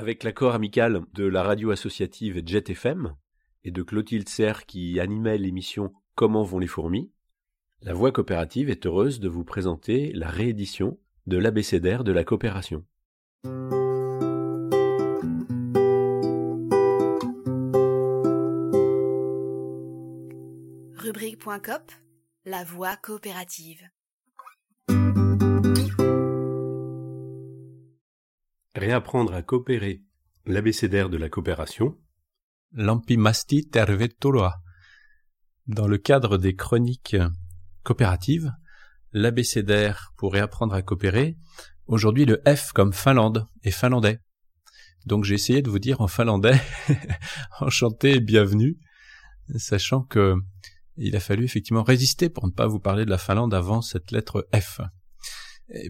Avec l'accord amical de la radio associative Jet FM et de Clotilde Serre qui animait l'émission Comment vont les fourmis, la Voix coopérative est heureuse de vous présenter la réédition de l'abécédaire de la coopération. Rubrique.cop, la voix coopérative. Réapprendre à coopérer, l'abécédaire de la coopération. L'ampimasti tervetuloa. Dans le cadre des chroniques coopératives, l'abécédaire pour réapprendre à coopérer, aujourd'hui le F comme Finlande et finlandais. Donc j'ai essayé de vous dire en finlandais enchanté et bienvenue, sachant que il a fallu effectivement résister pour ne pas vous parler de la Finlande avant cette lettre F.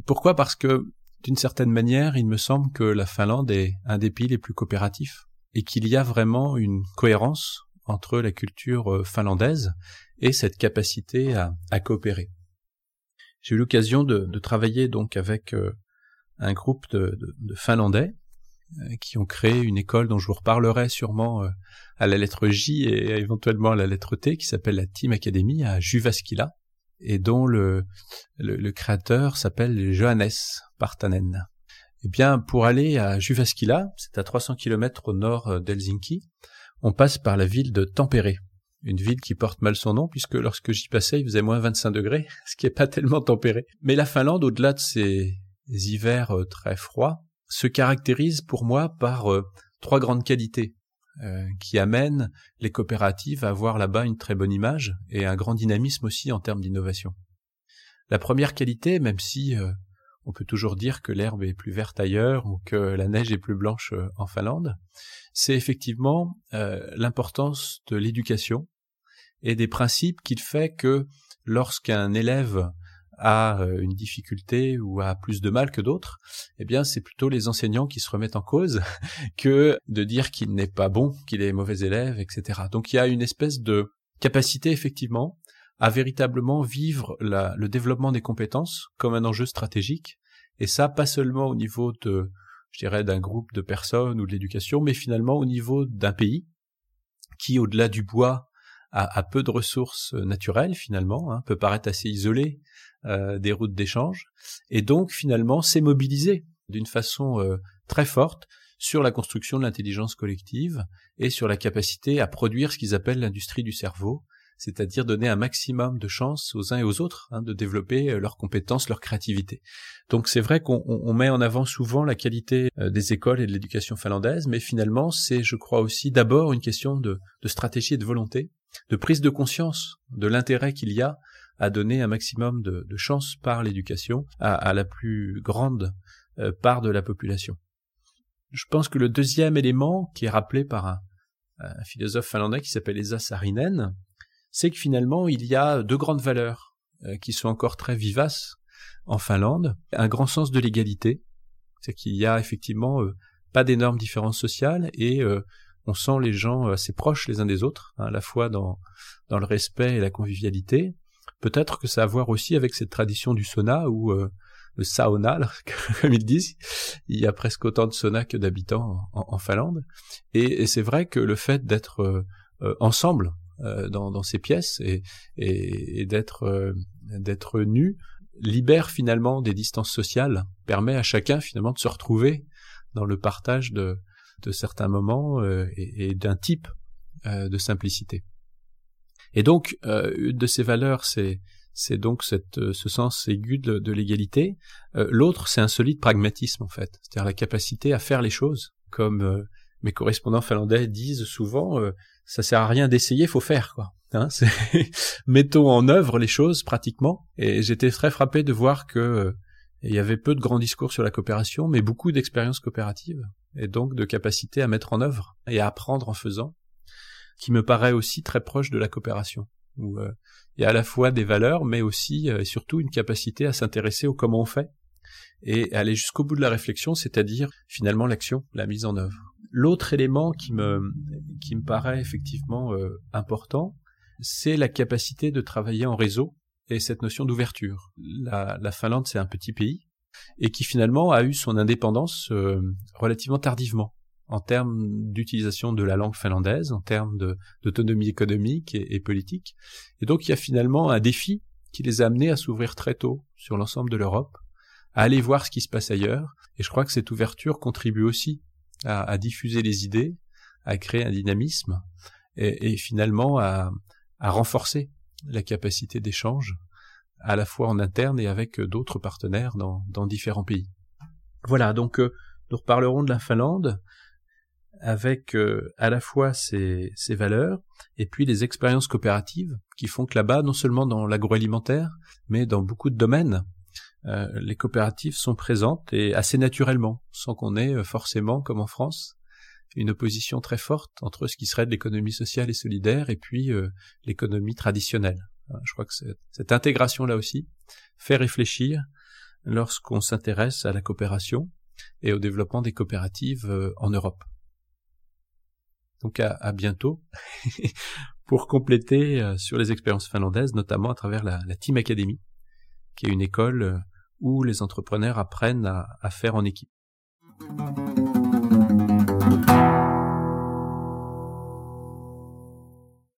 pourquoi? Parce que d'une certaine manière, il me semble que la Finlande est un des pays les plus coopératifs et qu'il y a vraiment une cohérence entre la culture euh, finlandaise et cette capacité à, coopérer. J'ai eu l'occasion de, travailler donc avec euh, un groupe de, Finlandais euh, qui ont créé une école dont je vous reparlerai sûrement à la lettre J et éventuellement à la lettre T qui s'appelle la Team Academy à Juvaskila et dont le, créateur s'appelle Johannes Partanen. Eh bien, pour aller à Juvaskila, c'est à 300 km au nord euh, d'Helsinki, on passe par la ville de Tampere, une ville qui porte mal son nom puisque lorsque j'y passais, il faisait moins 25 degrés, ce qui est pas tellement tempéré. Mais la Finlande, au-delà de ses hivers euh, très froids, se caractérise pour moi par euh, trois grandes qualités. Euh, qui amène les coopératives à avoir là-bas une très bonne image et un grand dynamisme aussi en termes d'innovation. La première qualité, même si euh, on peut toujours dire que l'herbe est plus verte ailleurs ou que la neige est plus blanche euh, en Finlande, c'est effectivement l'importance de l'éducation et des principes qu'il fait que lorsqu'un élève a euh, une difficulté ou a plus de mal que d'autres, eh bien c'est plutôt les enseignants qui se remettent en cause que de dire qu'il n'est pas bon, qu'il est mauvais élève, etc. Donc il y a une espèce de capacité effectivement à véritablement vivre le développement des compétences comme un enjeu stratégique, et ça pas seulement au niveau de, je dirais, d'un groupe de personnes ou de l'éducation, mais finalement au niveau d'un pays qui, au-delà du bois, a, peu de ressources naturelles finalement, hein, peut paraître assez isolé euh, des routes d'échange, et donc finalement s'est mobilisé d'une façon euh, très forte sur la construction de l'intelligence collective et sur la capacité à produire ce qu'ils appellent l'industrie du cerveau, c'est-à-dire donner un maximum de chance aux uns et aux autres hein, de développer euh, leurs compétences, leur créativité. Donc c'est vrai qu'on met en avant souvent la qualité des écoles et de l'éducation finlandaise, mais finalement c'est, je crois aussi, d'abord une question de, de stratégie et de volonté, de prise de conscience de l'intérêt qu'il y a à donner un maximum de, de chance par l'éducation à, la plus grande euh, part de la population. Je pense que le deuxième élément qui est rappelé par un, philosophe finlandais qui s'appelle Esa Sarinen, c'est que finalement il y a deux grandes valeurs euh, qui sont encore très vivaces en Finlande. Un grand sens de l'égalité, c'est qu'il y a effectivement euh, pas d'énormes différences sociales et on sent les gens assez proches les uns des autres, hein, à la fois dans, dans le respect et la convivialité, Peut-être que ça a à voir aussi avec cette tradition du sauna ou euh, le sauna, comme ils disent. Il y a presque autant de saunas que d'habitants en, Finlande. Et, c'est vrai que le fait d'être euh, euh, ensemble dans, ces pièces et, et, d'être d'être nu libère finalement des distances sociales, permet à chacun finalement de se retrouver dans le partage de, de certains moments et d'un type de simplicité. Et donc, euh, une de ces valeurs, c'est donc cette, euh, ce sens aigu de, l'égalité. Euh, l'autre, c'est un solide pragmatisme en fait, c'est-à-dire la capacité à faire les choses, comme mes correspondants finlandais disent souvent. ça sert à rien d'essayer, faut faire quoi. Hein, mettons en œuvre les choses pratiquement. Et j'étais très frappé de voir que il y avait peu de grands discours sur la coopération, mais beaucoup d'expériences coopératives et donc de capacité à mettre en œuvre et à apprendre en faisant qui me paraît aussi très proche de la coopération, où euh, il y a à la fois des valeurs, mais aussi euh, et surtout une capacité à s'intéresser au comment on fait et aller jusqu'au bout de la réflexion, c'est-à-dire finalement l'action, la mise en œuvre. L'autre élément qui me qui me paraît effectivement euh, important, c'est la capacité de travailler en réseau et cette notion d'ouverture. La, la Finlande, c'est un petit pays et qui finalement a eu son indépendance relativement tardivement. en termes d'utilisation de la langue finlandaise, en termes d'autonomie économique et, et, politique. Et donc il y a finalement un défi qui les a amenés à s'ouvrir très tôt sur l'ensemble de l'Europe, à aller voir ce qui se passe ailleurs. Et je crois que cette ouverture contribue aussi à, diffuser les idées, à créer un dynamisme et, finalement à, renforcer la capacité d'échange à la fois en interne et avec d'autres partenaires dans, dans, différents pays. Voilà, donc euh, nous reparlerons de la Finlande avec euh, à la fois ses, ses, valeurs et puis les expériences coopératives qui font que là-bas, non seulement dans l'agroalimentaire, mais dans beaucoup de domaines, euh, les coopératives sont présentes et assez naturellement, sans qu'on ait euh, forcément, comme en France, une opposition très forte entre ce qui serait de l'économie sociale et solidaire et puis euh, l'économie traditionnelle. Je crois que cette intégration-là aussi fait réfléchir lorsqu'on s'intéresse à la coopération et au développement des coopératives en Europe. Donc à, bientôt pour compléter sur les expériences finlandaises, notamment à travers la Team Academy, qui est une école où les entrepreneurs apprennent à, à faire en équipe.